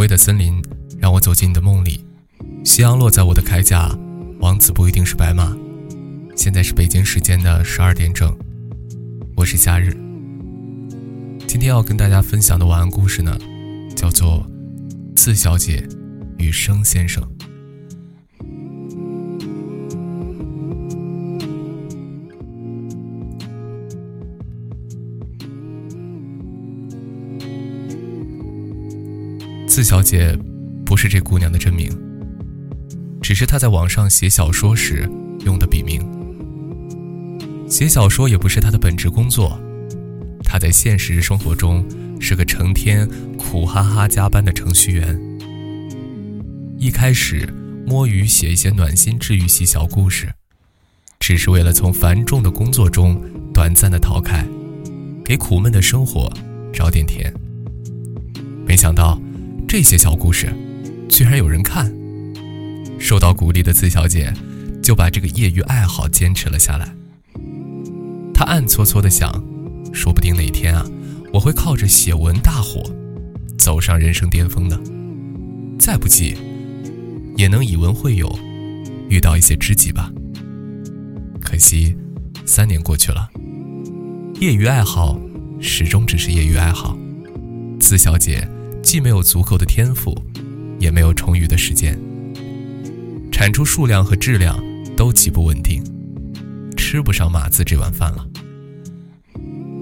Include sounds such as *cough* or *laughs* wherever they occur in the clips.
薇的森林让我走进你的梦里，夕阳落在我的铠甲，王子不一定是白马。现在是北京时间的十二点整，我是夏日。今天要跟大家分享的晚安故事呢，叫做《次小姐与生先生》。四小姐不是这姑娘的真名，只是她在网上写小说时用的笔名。写小说也不是她的本职工作，她在现实生活中是个成天苦哈哈加班的程序员。一开始摸鱼写一些暖心治愈系小故事，只是为了从繁重的工作中短暂的逃开，给苦闷的生活找点甜。没想到。这些小故事，居然有人看。受到鼓励的次小姐，就把这个业余爱好坚持了下来。她暗搓搓的想，说不定哪天啊，我会靠着写文大火，走上人生巅峰的。再不济，也能以文会友，遇到一些知己吧。可惜，三年过去了，业余爱好始终只是业余爱好。次小姐。既没有足够的天赋，也没有充裕的时间，产出数量和质量都极不稳定，吃不上码字这碗饭了。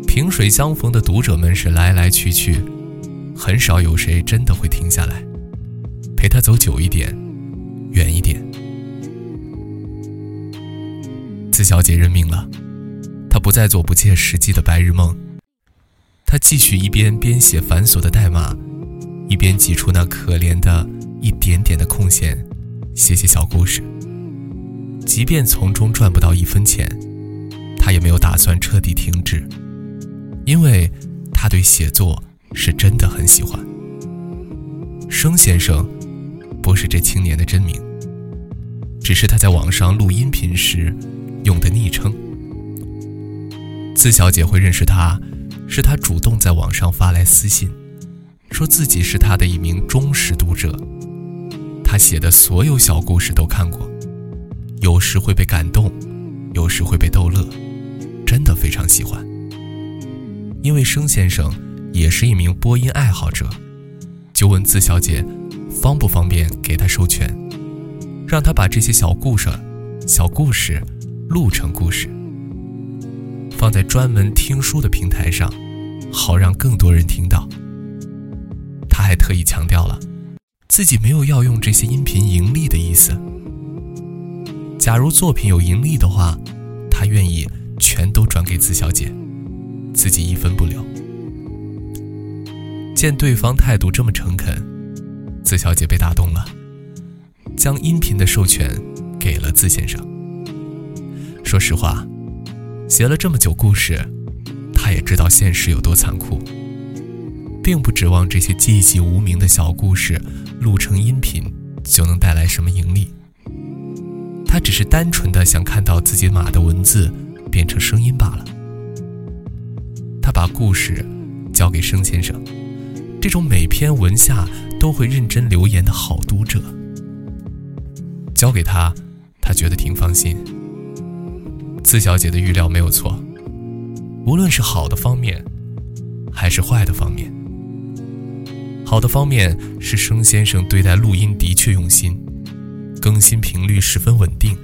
萍水相逢的读者们是来来去去，很少有谁真的会停下来，陪他走久一点，远一点。次小姐认命了，她不再做不切实际的白日梦，她继续一边编写繁琐的代码。一边挤出那可怜的一点点的空闲，写写小故事。即便从中赚不到一分钱，他也没有打算彻底停止，因为他对写作是真的很喜欢。生先生不是这青年的真名，只是他在网上录音频时用的昵称。次小姐会认识他，是他主动在网上发来私信。说自己是他的一名忠实读者，他写的所有小故事都看过，有时会被感动，有时会被逗乐，真的非常喜欢。因为生先生也是一名播音爱好者，就问字小姐方不方便给他授权，让他把这些小故事、小故事录成故事，放在专门听书的平台上，好让更多人听到。特意强调了，自己没有要用这些音频盈利的意思。假如作品有盈利的话，他愿意全都转给子小姐，自己一分不留。见对方态度这么诚恳，子小姐被打动了，将音频的授权给了字先生。说实话，写了这么久故事，他也知道现实有多残酷。并不指望这些寂寂无名的小故事录成音频就能带来什么盈利。他只是单纯的想看到自己码的文字变成声音罢了。他把故事交给生先生，这种每篇文下都会认真留言的好读者。交给他，他觉得挺放心。四小姐的预料没有错，无论是好的方面，还是坏的方面。好的方面是生先生对待录音的确用心，更新频率十分稳定，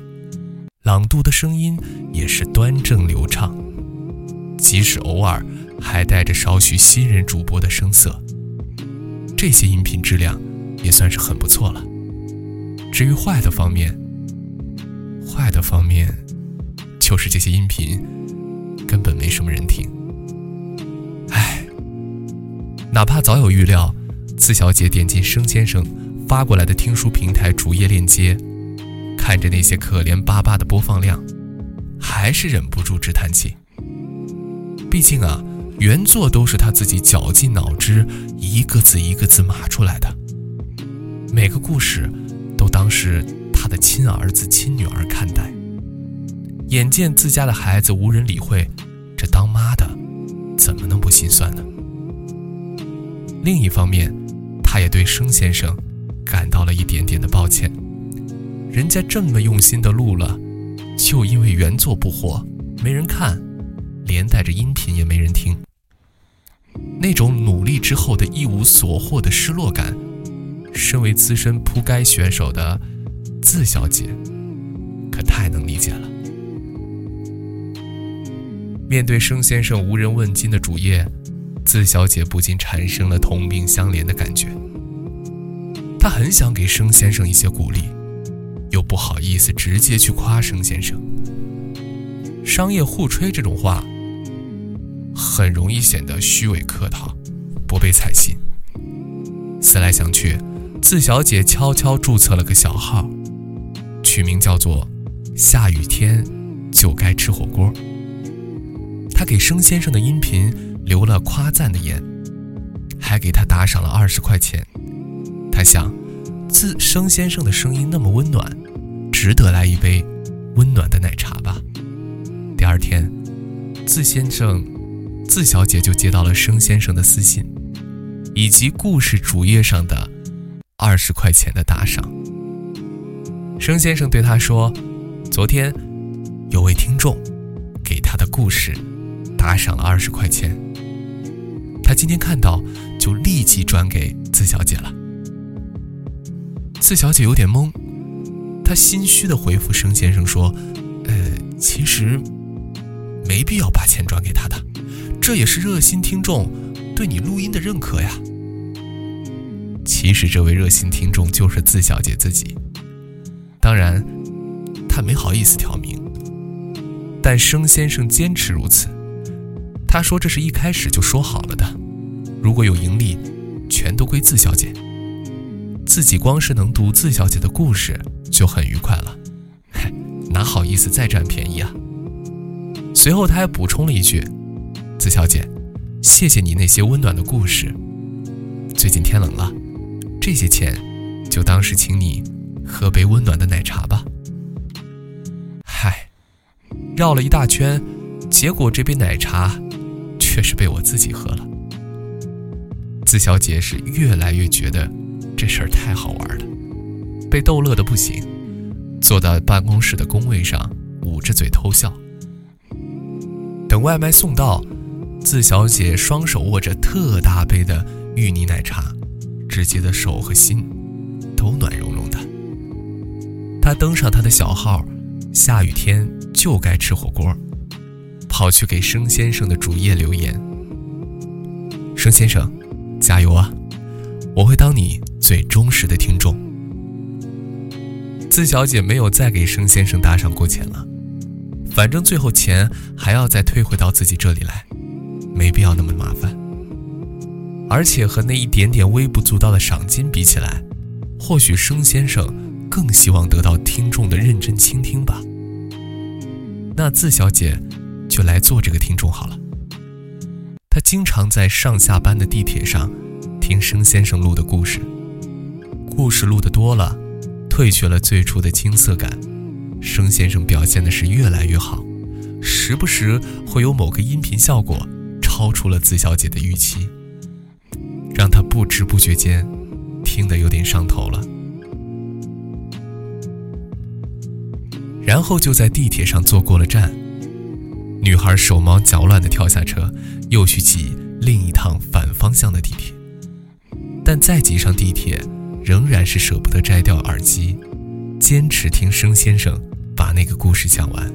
朗读的声音也是端正流畅，即使偶尔还带着少许新人主播的声色，这些音频质量也算是很不错了。至于坏的方面，坏的方面就是这些音频根本没什么人听。唉，哪怕早有预料。四小姐点进生先生发过来的听书平台主页链接，看着那些可怜巴巴的播放量，还是忍不住直叹气。毕竟啊，原作都是他自己绞尽脑汁，一个字一个字码出来的，每个故事都当是他的亲儿子亲女儿看待。眼见自家的孩子无人理会，这当妈的怎么能不心酸呢？另一方面。他也对生先生感到了一点点的抱歉。人家这么用心的录了，就因为原作不火，没人看，连带着音频也没人听。那种努力之后的一无所获的失落感，身为资深扑街选手的字小姐，可太能理解了。面对生先生无人问津的主页，字小姐不禁产生了同病相怜的感觉。她很想给生先生一些鼓励，又不好意思直接去夸生先生。商业互吹这种话。很容易显得虚伪客套，不被采信。思来想去，字小姐悄悄注册了个小号，取名叫做“下雨天就该吃火锅”。她给生先生的音频留了夸赞的言，还给他打赏了二十块钱。他想，自生先生的声音那么温暖，值得来一杯温暖的奶茶吧。第二天，字先生。字小姐就接到了生先生的私信，以及故事主页上的二十块钱的打赏。生先生对他说：“昨天有位听众给他的故事打赏了二十块钱，今天看到就立即转给字小姐了。”字小姐有点懵，她心虚的回复生先生说：“呃，其实没必要把钱转给他的。”这也是热心听众对你录音的认可呀。其实这位热心听众就是字小姐自己，当然，她没好意思挑明。但生先生坚持如此，他说这是一开始就说好了的，如果有盈利，全都归自小姐。自己光是能读自小姐的故事就很愉快了，*laughs* 哪好意思再占便宜啊？随后他还补充了一句。子小姐，谢谢你那些温暖的故事。最近天冷了，这些钱就当是请你喝杯温暖的奶茶吧。嗨，绕了一大圈，结果这杯奶茶却是被我自己喝了。四小姐是越来越觉得这事儿太好玩了，被逗乐的不行，坐到办公室的工位上捂着嘴偷笑。等外卖送到。字小姐双手握着特大杯的芋泥奶茶，直接的手和心都暖融融的。她登上她的小号，下雨天就该吃火锅，跑去给生先生的主页留言：“生先生，加油啊！我会当你最忠实的听众。”字小姐没有再给生先生打赏过钱了，反正最后钱还要再退回到自己这里来。没必要那么麻烦，而且和那一点点微不足道的赏金比起来，或许生先生更希望得到听众的认真倾听吧。那字小姐就来做这个听众好了。她经常在上下班的地铁上听生先生录的故事，故事录的多了，褪去了最初的青涩感，生先生表现的是越来越好，时不时会有某个音频效果。超出了子小姐的预期，让她不知不觉间听得有点上头了。然后就在地铁上坐过了站，女孩手忙脚乱地跳下车，又去挤另一趟反方向的地铁。但再挤上地铁，仍然是舍不得摘掉耳机，坚持听生先生把那个故事讲完。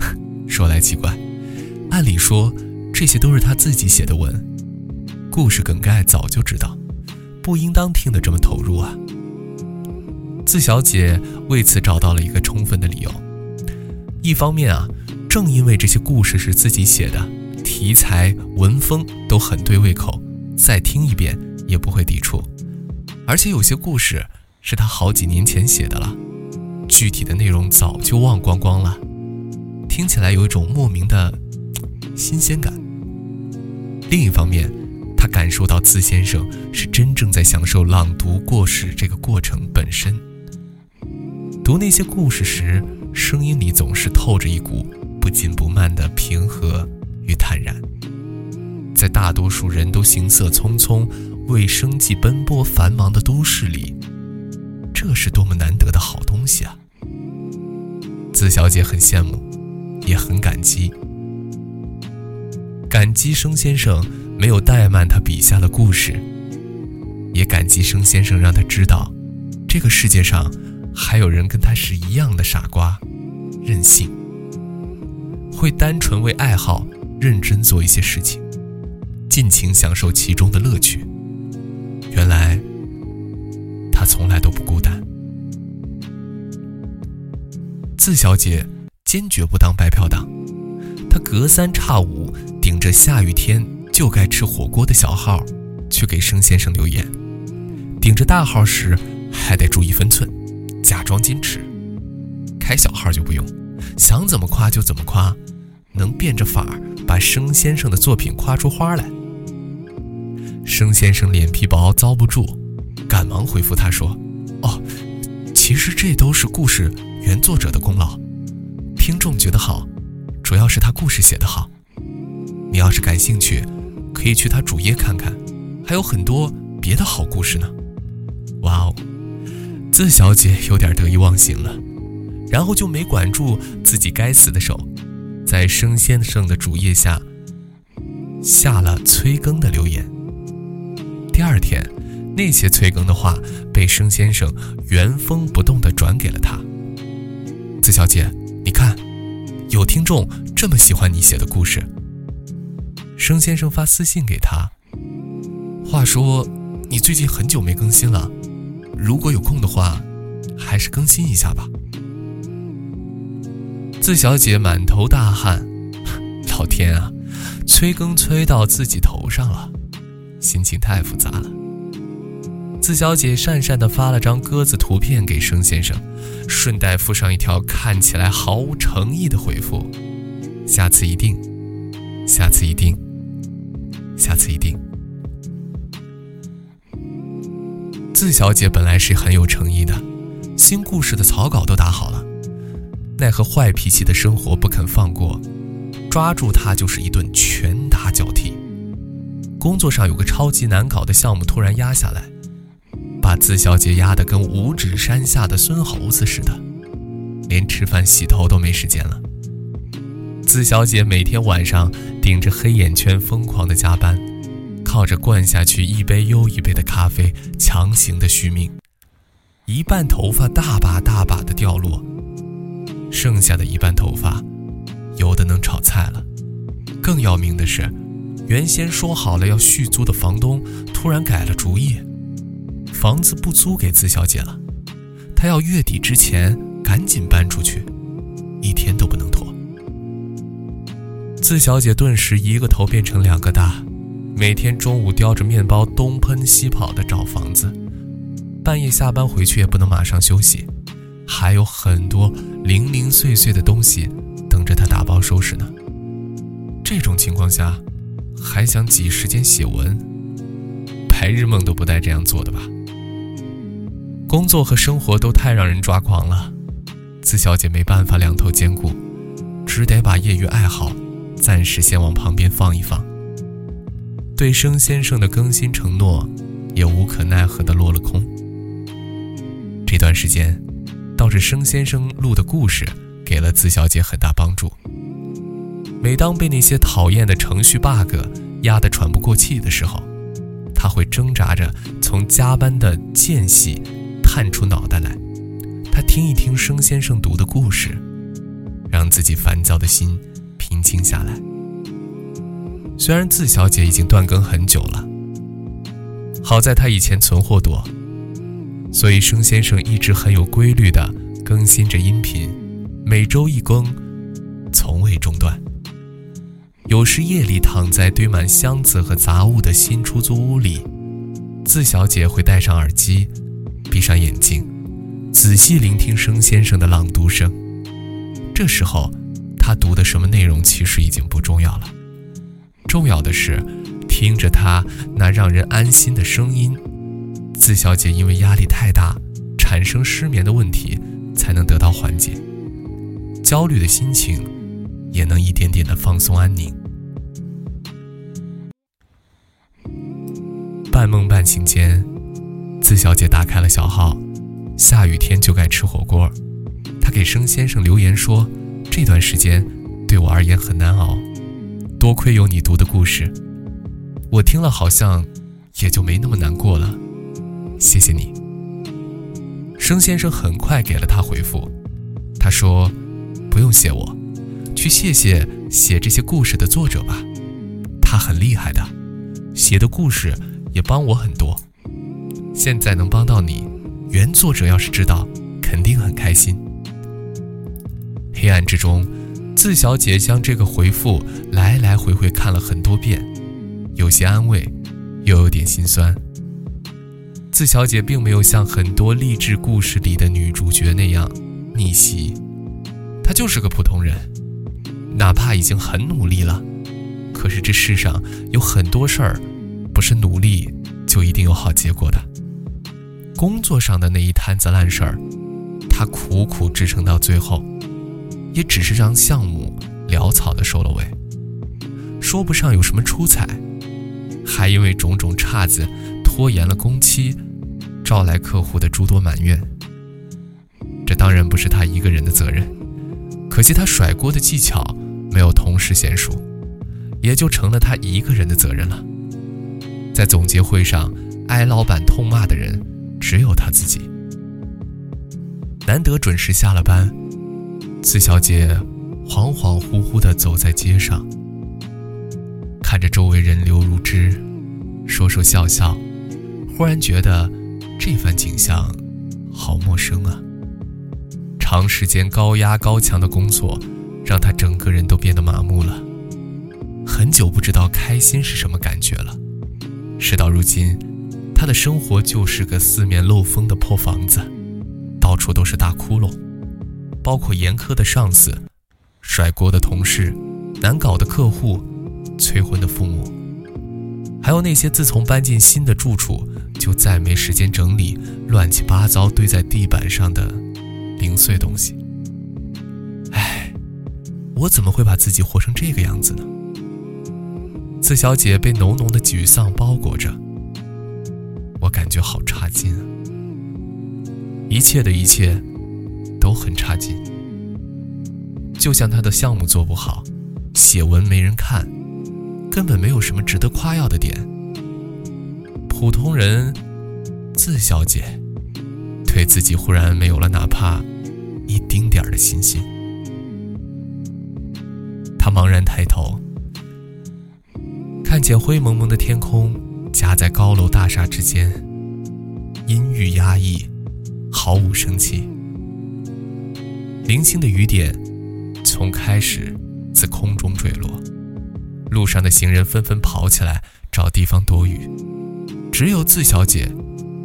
*laughs* 说来奇怪，按理说。这些都是他自己写的文，故事梗概早就知道，不应当听得这么投入啊。字小姐为此找到了一个充分的理由：一方面啊，正因为这些故事是自己写的，题材文风都很对胃口，再听一遍也不会抵触；而且有些故事是他好几年前写的了，具体的内容早就忘光光了，听起来有一种莫名的新鲜感。另一方面，他感受到字先生是真正在享受朗读故事这个过程本身。读那些故事时，声音里总是透着一股不紧不慢的平和与坦然。在大多数人都行色匆匆、为生计奔波繁忙的都市里，这是多么难得的好东西啊！子小姐很羡慕，也很感激，感激生先生没有怠慢他笔下的故事，也感激生先生让他知道，这个世界上还有人跟他是一样的傻瓜、任性，会单纯为爱好认真做一些事情，尽情享受其中的乐趣。原来，他从来都不孤单。字小姐坚决不当白嫖党，她隔三差五顶着下雨天就该吃火锅的小号，去给生先生留言；顶着大号时还得注意分寸，假装矜持。开小号就不用，想怎么夸就怎么夸，能变着法儿把生先生的作品夸出花来。生先生脸皮薄，遭不住，赶忙回复他说：“哦，其实这都是故事原作者的功劳。听众觉得好，主要是他故事写得好。你要是感兴趣，可以去他主页看看，还有很多别的好故事呢。”哇哦，字小姐有点得意忘形了，然后就没管住自己该死的手，在生先生的主页下下了催更的留言。第二天，那些催更的话被生先生原封不动地转给了他。子小姐，你看，有听众这么喜欢你写的故事。生先生发私信给他，话说你最近很久没更新了，如果有空的话，还是更新一下吧。字小姐满头大汗，*laughs* 老天啊，催更催到自己头上了。心情太复杂了。字小姐讪讪地发了张鸽子图片给生先生，顺带附上一条看起来毫无诚意的回复：“下次一定，下次一定，下次一定。”字小姐本来是很有诚意的，新故事的草稿都打好了，奈何坏脾气的生活不肯放过，抓住她就是一顿拳打脚踢。工作上有个超级难搞的项目突然压下来，把字小姐压得跟五指山下的孙猴子似的，连吃饭洗头都没时间了。字小姐每天晚上顶着黑眼圈疯狂的加班，靠着灌下去一杯又一杯的咖啡强行的续命，一半头发大把大把的掉落，剩下的一半头发，有的能炒菜了。更要命的是。原先说好了要续租的房东突然改了主意，房子不租给字小姐了，她要月底之前赶紧搬出去，一天都不能拖。字小姐顿时一个头变成两个大，每天中午叼着面包东奔西跑的找房子，半夜下班回去也不能马上休息，还有很多零零碎碎的东西等着他打包收拾呢。这种情况下。还想挤时间写文，白日梦都不带这样做的吧？工作和生活都太让人抓狂了，字小姐没办法两头兼顾，只得把业余爱好暂时先往旁边放一放。对生先生的更新承诺，也无可奈何的落了空。这段时间，倒是生先生录的故事给了字小姐很大帮助。每当被那些讨厌的程序 bug 压得喘不过气的时候，他会挣扎着从加班的间隙探出脑袋来，他听一听生先生读的故事，让自己烦躁的心平静下来。虽然字小姐已经断更很久了，好在她以前存货多，所以生先生一直很有规律地更新着音频，每周一更，从未中断。有时夜里躺在堆满箱子和杂物的新出租屋里，字小姐会戴上耳机，闭上眼睛，仔细聆听生先生的朗读声。这时候，他读的什么内容其实已经不重要了，重要的是听着他那让人安心的声音。字小姐因为压力太大，产生失眠的问题才能得到缓解，焦虑的心情也能一点点的放松安宁。半梦半醒间，自小姐打开了小号，下雨天就该吃火锅。她给生先生留言说：“这段时间对我而言很难熬，多亏有你读的故事，我听了好像也就没那么难过了。谢谢你。”生先生很快给了他回复，他说：“不用谢我，去谢谢写这些故事的作者吧，他很厉害的，写的故事也帮我很多。现在能帮到你，原作者要是知道，肯定很开心。”黑暗之中，自小姐将这个回复来来回回看了很多遍，有些安慰，又有点心酸。四小姐并没有像很多励志故事里的女主角那样逆袭，她就是个普通人，哪怕已经很努力了，可是这世上有很多事儿，不是努力就一定有好结果的。工作上的那一摊子烂事儿，她苦苦支撑到最后，也只是让项目潦草的收了尾，说不上有什么出彩，还因为种种岔子。拖延了工期，招来客户的诸多埋怨。这当然不是他一个人的责任，可惜他甩锅的技巧没有同事娴熟，也就成了他一个人的责任了。在总结会上，挨老板痛骂的人只有他自己。难得准时下了班，四小姐恍恍惚惚地走在街上，看着周围人流如织，说说笑笑。忽然觉得这番景象好陌生啊！长时间高压高强的工作，让他整个人都变得麻木了。很久不知道开心是什么感觉了。事到如今，他的生活就是个四面漏风的破房子，到处都是大窟窿，包括严苛的上司、甩锅的同事、难搞的客户、催婚的父母。还有那些自从搬进新的住处就再没时间整理、乱七八糟堆在地板上的零碎东西。唉，我怎么会把自己活成这个样子呢？四小姐被浓浓的沮丧包裹着，我感觉好差劲啊！一切的一切都很差劲，就像她的项目做不好，写文没人看。根本没有什么值得夸耀的点。普通人，自小姐，对自己忽然没有了哪怕一丁点儿的信心。他茫然抬头，看见灰蒙蒙的天空夹在高楼大厦之间，阴郁压抑，毫无生气。零星的雨点从开始自空中坠落。路上的行人纷纷跑起来找地方躲雨，只有自小姐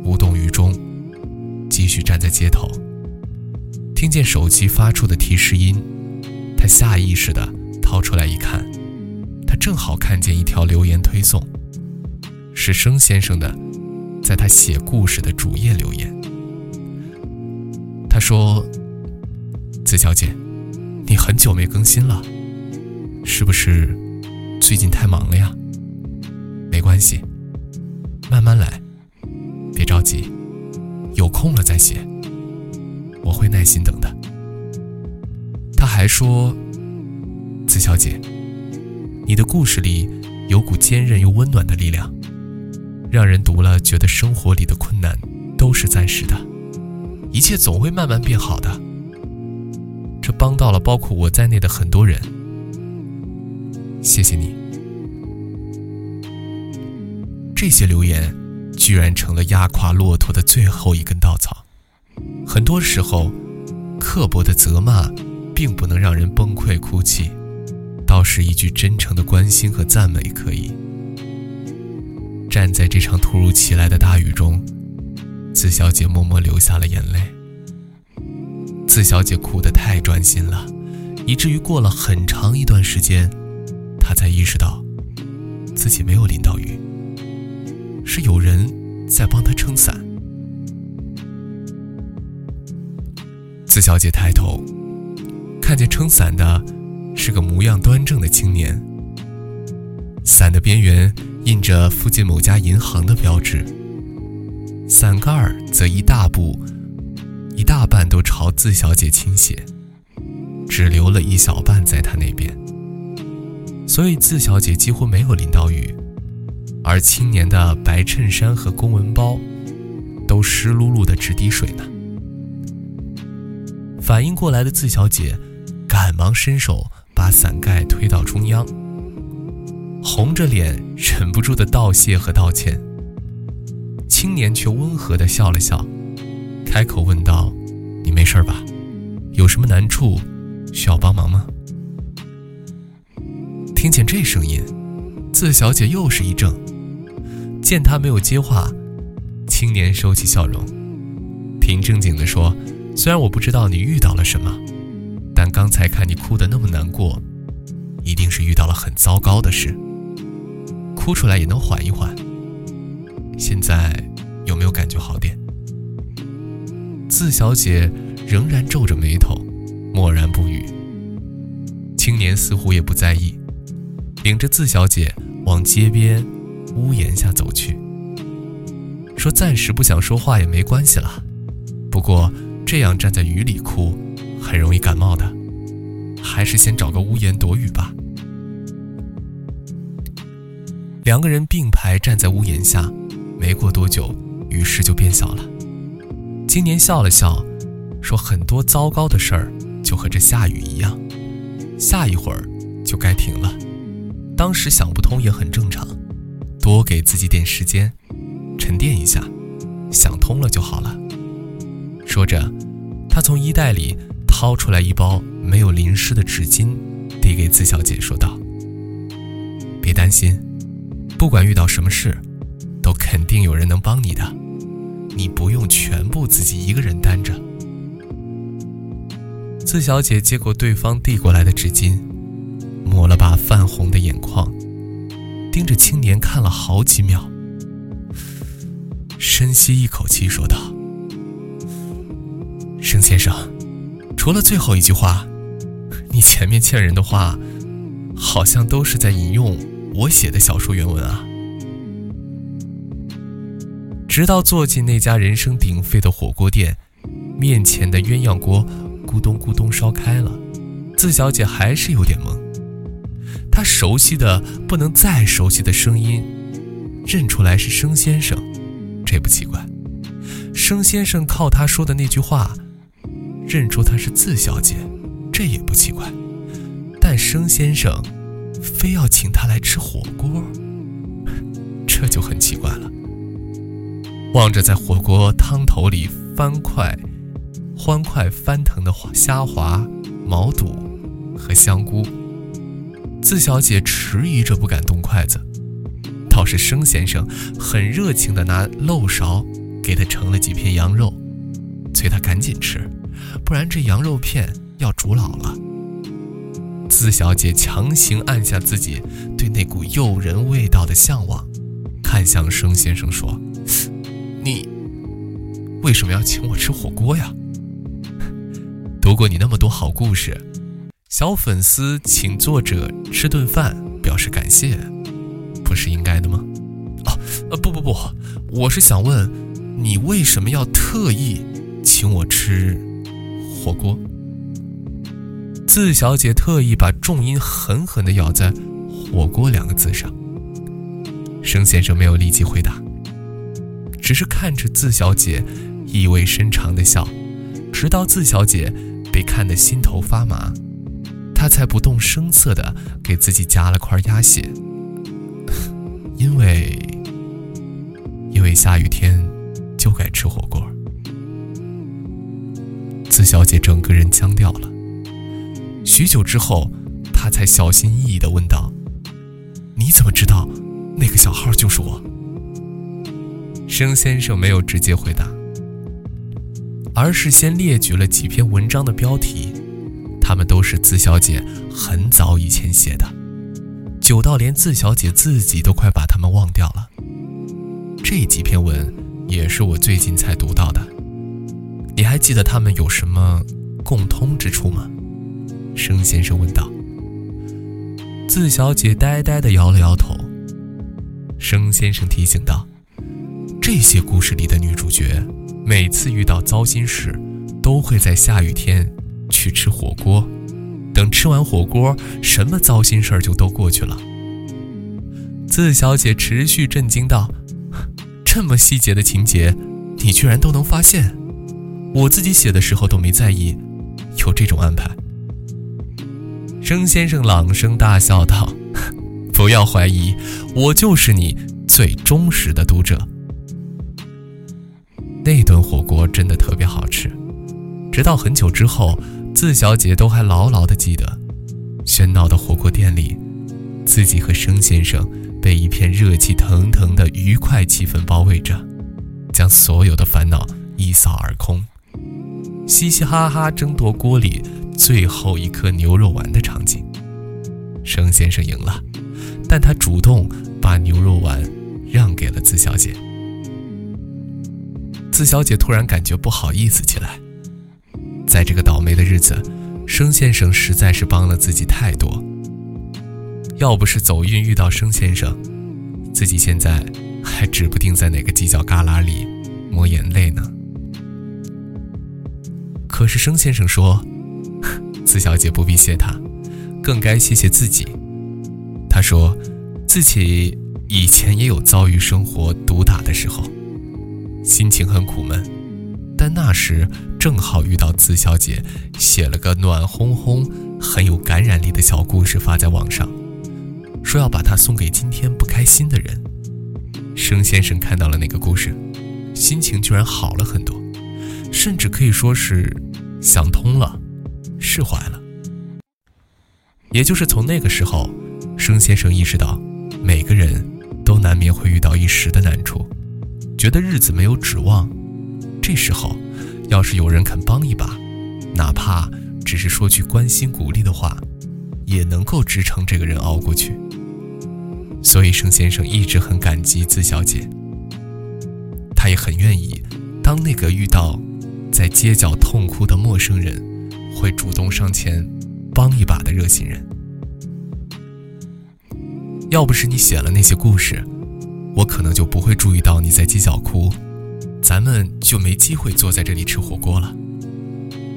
无动于衷，继续站在街头。听见手机发出的提示音，她下意识地掏出来一看，她正好看见一条留言推送，是生先生的，在他写故事的主页留言。他说：“自小姐，你很久没更新了，是不是？”最近太忙了呀，关系，慢慢来，别着急，有空了再写，我会耐心等的。他还说：“子小姐，你的故事里有股坚韧又温暖的力量，让人读了觉得生活里的困难都是暂时的，一切总会慢慢变好的。这帮到了包括我在内的很多人。”谢谢你。这些留言居然成了压垮骆驼的最后一根稻草。很多时候，刻薄的责骂并不能让人崩溃哭泣，倒是一句真诚的关心和赞美可以。站在这场突如其来的大雨中，自小姐默默流下了眼泪。自小姐哭得太专心了，以至于过了很长一段时间。她才意识到，自己没有淋到雨，是有人在帮他撑伞。自小姐抬头，看见撑伞的是个模样端正的青年，伞的边缘印着附近某家银行的标志。伞盖儿则一大部、一大半都朝自小姐倾斜，只留了一小半在她那边。所以自小姐几乎没有淋到雨，而青年的白衬衫和公文包都湿漉漉的直滴水呢。反应过来的自小姐赶忙伸手把伞盖推到中央。红着脸，忍不住的道谢和道歉。青年却温和的笑了笑，开口问道：“你没事吧？有什么难处需要帮忙吗？”听见这声音，自小姐又是一怔。见他没有接话，青年收起笑容，挺正经的说：“虽然我不知道你遇到了什么，但刚才看你哭得那么难过，一定是遇到了很糟糕的事。”哭出来也能缓一缓。现在有没有感觉好点？字小姐仍然皱着眉头，默然不语。青年似乎也不在意，领着字小姐往街边屋檐下走去，说：“暂时不想说话也没关系了，不过这样站在雨里哭，很容易感冒的，还是先找个屋檐躲雨吧。”两个人并排站在屋檐下，没过多久，雨势就变小了。青年笑了笑，说：“很多糟糕的事儿就和这下雨一样，下一会儿就该停了。当时想不通也很正常，多给自己点时间，沉淀一下，想通了就好了。”说着，他从衣袋里掏出来一包没有淋湿的纸巾，递给自小姐，说道：“别担心。”不管遇到什么事，都肯定有人能帮你的，你不用全部自己一个人担着。自小姐接过对方递过来的纸巾，抹了把泛红的眼眶，盯着青年看了好几秒，深吸一口气说道：“盛先生，除了最后一句话，你前面欠人的话，好像都是在引用。”我写的小说原文啊，直到坐进那家人声鼎沸的火锅店，面前的鸳鸯锅咕咚咕咚烧开了，自小姐还是有点懵。她熟悉的不能再熟悉的声音，认出来是生先生，这不奇怪。生先生靠他说的那句话，认出他是字小姐，这也不奇怪。但生先生。非要请他来吃火锅，*laughs* 这就很奇怪了。望着在火锅汤头里翻快、欢快翻腾的虾滑、毛肚和香菇，自小姐迟疑着不敢动筷子，倒是生先生很热情地拿漏勺给她盛了几片羊肉，催她赶紧吃，不然这羊肉片要煮老了。四小姐强行按下自己对那股诱人味道的向往，看向生先生说：“你为什么要请我吃火锅呀？*laughs* 读过你那么多好故事，小粉丝请作者吃顿饭表示感谢，不是应该的吗？”哦，呃，不不不，我是想问，你为什么要特意请我吃火锅？字小姐特意把重音狠狠地咬在“火锅”两个字上。生先生没有立即回答，只是看着字小姐意味深长的笑，直到字小姐被看得心头发麻，他才不动声色地给自己夹了块鸭血。*laughs* 因为，因为下雨天就该吃火锅。自小姐整个人僵掉了。许久之后，他才小心翼翼地问道：“你怎么知道那个小号就是我？”生先生没有直接回答，而是先列举了几篇文章的标题，他们都是自小姐很早以前写的，久到连自小姐自己都快把他们忘掉了。这几篇文也是我最近才读到的，你还记得他们有什么共通之处吗？生先生问道：“自小姐呆呆地摇了摇头。生先生提醒道：“这些故事里的女主角，每次遇到糟心事，都会在下雨天去吃火锅。等吃完火锅，什么糟心事儿就都过去了。”自小姐持续震惊道：“这么细节的情节，你居然都能发现？我自己写的时候都没在意，有这种安排。”生先生朗声大笑道：“不要怀疑，我就是你最忠实的读者。”那顿火锅真的特别好吃，直到很久之后，自小姐都还牢牢地记得，喧闹的火锅店里，自己和生先生。被一片热气腾腾的愉快气氛包围着，将所有的烦恼一扫而空，嘻嘻哈哈争夺锅里最后一颗牛肉丸的场景。生先生赢了，但他主动把牛肉丸让给了自小姐。自小姐突然感觉不好意思起来，在这个倒霉的日子，生先生实在是帮了自己太多。要不是走运遇到生先生，自己现在还指不定在哪个犄角旮旯里抹眼泪呢。可是生先生说，*laughs* 四小姐不必谢他，更该谢谢自己。他说，自己以前也有遭遇生活毒打的时候，心情很苦闷，但那时正好遇到自小姐写了个暖烘烘、很有感染力的小故事发在网上。说要把它送给今天不开心的人。生先生看到了那个故事，心情居然好了很多，甚至可以说是想通了，释怀了。也就是从那个时候，生先生意识到，每个人都难免会遇到一时的难处，觉得日子没有指望。这时候，要是有人肯帮一把，哪怕只是说句关心鼓励的话，也能够支撑这个人熬过去。所以，盛先生一直很感激自小姐。他也很愿意当那个遇到在街角痛哭的陌生人，会主动上前帮一把的热心人。要不是你写了那些故事，我可能就不会注意到你在街角哭，咱们就没机会坐在这里吃火锅了。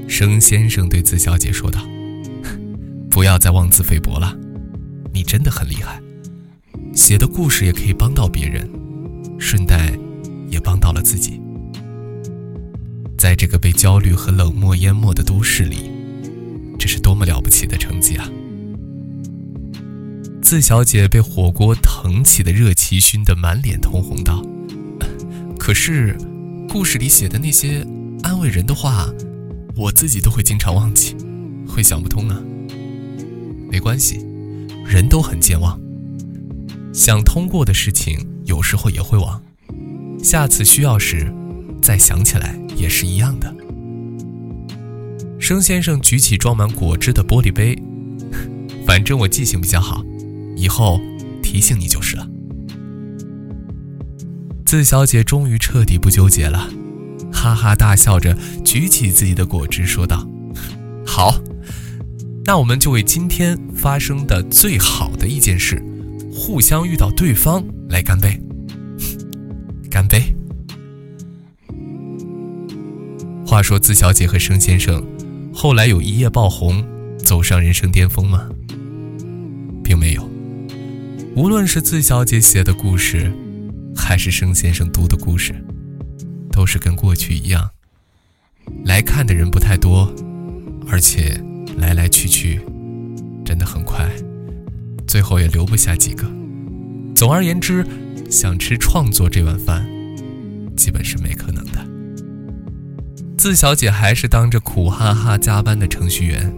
生先生对自小姐说道：“ *laughs* 不要再妄自菲薄了，你真的很厉害。”写的故事也可以帮到别人，顺带也帮到了自己。在这个被焦虑和冷漠淹没的都市里，这是多么了不起的成绩啊！自小姐被火锅腾起的热气熏得满脸通红，道：“ *laughs* 可是，故事里写的那些安慰人的话，我自己都会经常忘记，会想不通啊。没关系，人都很健忘。”想通过的事情，有时候也会忘，下次需要时，再想起来也是一样的。生先生举起装满果汁的玻璃杯，*laughs* 反正我记性比较好，以后提醒你就是了。自小姐终于彻底不纠结了，哈哈大笑着举起自己的果汁说道：“好，那我们就为今天发生的最好的一件事。”互相遇到对方来干杯，干杯。话说，自小姐和盛先生后来有一夜爆红，走上人生巅峰吗？并没有。无论是自小姐写的故事，还是生先生读的故事，都是跟过去一样，来看的人不太多，而且来来去去，真的很快。最后也留不下几个。总而言之，想吃创作这碗饭，基本是没可能的。自小姐还是当着苦哈哈加班的程序员，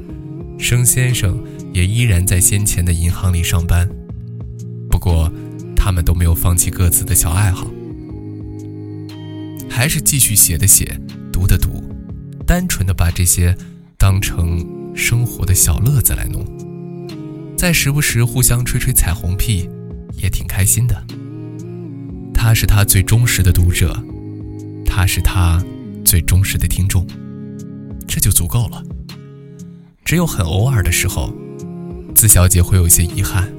生先生也依然在先前的银行里上班。不过，他们都没有放弃各自的小爱好，还是继续写的写，读的读，单纯的把这些当成生活的小乐子来弄。再时不时互相吹吹彩虹屁，也挺开心的。他是他最忠实的读者，他是他最忠实的听众，这就足够了。只有很偶尔的时候，自小姐会有些遗憾。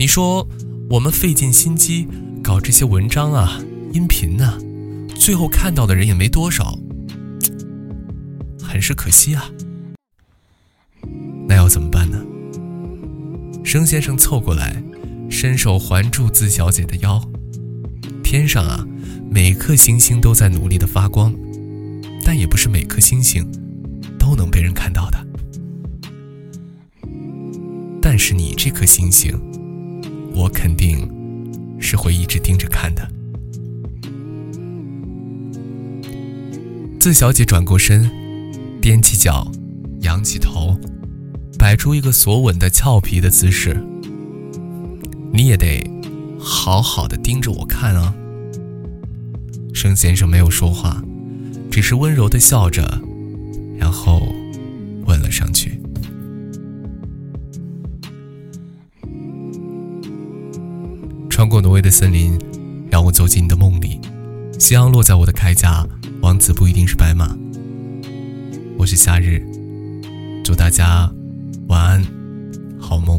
你说我们费尽心机搞这些文章啊、音频呢，最后看到的人也没多少，很是可惜啊。那要怎么办呢？生先生凑过来，伸手环住自小姐的腰。天上啊，每颗星星都在努力的发光，但也不是每颗星星都能被人看到的。但是你这颗星星。我肯定是会一直盯着看的。自小姐转过身，踮起脚，仰起头，摆出一个锁吻的俏皮的姿势。你也得好好的盯着我看啊。盛先生没有说话，只是温柔的笑着，然后吻了上去。穿过挪威的森林，让我走进你的梦里。夕阳落在我的铠甲，王子不一定是白马。我是夏日，祝大家晚安。好梦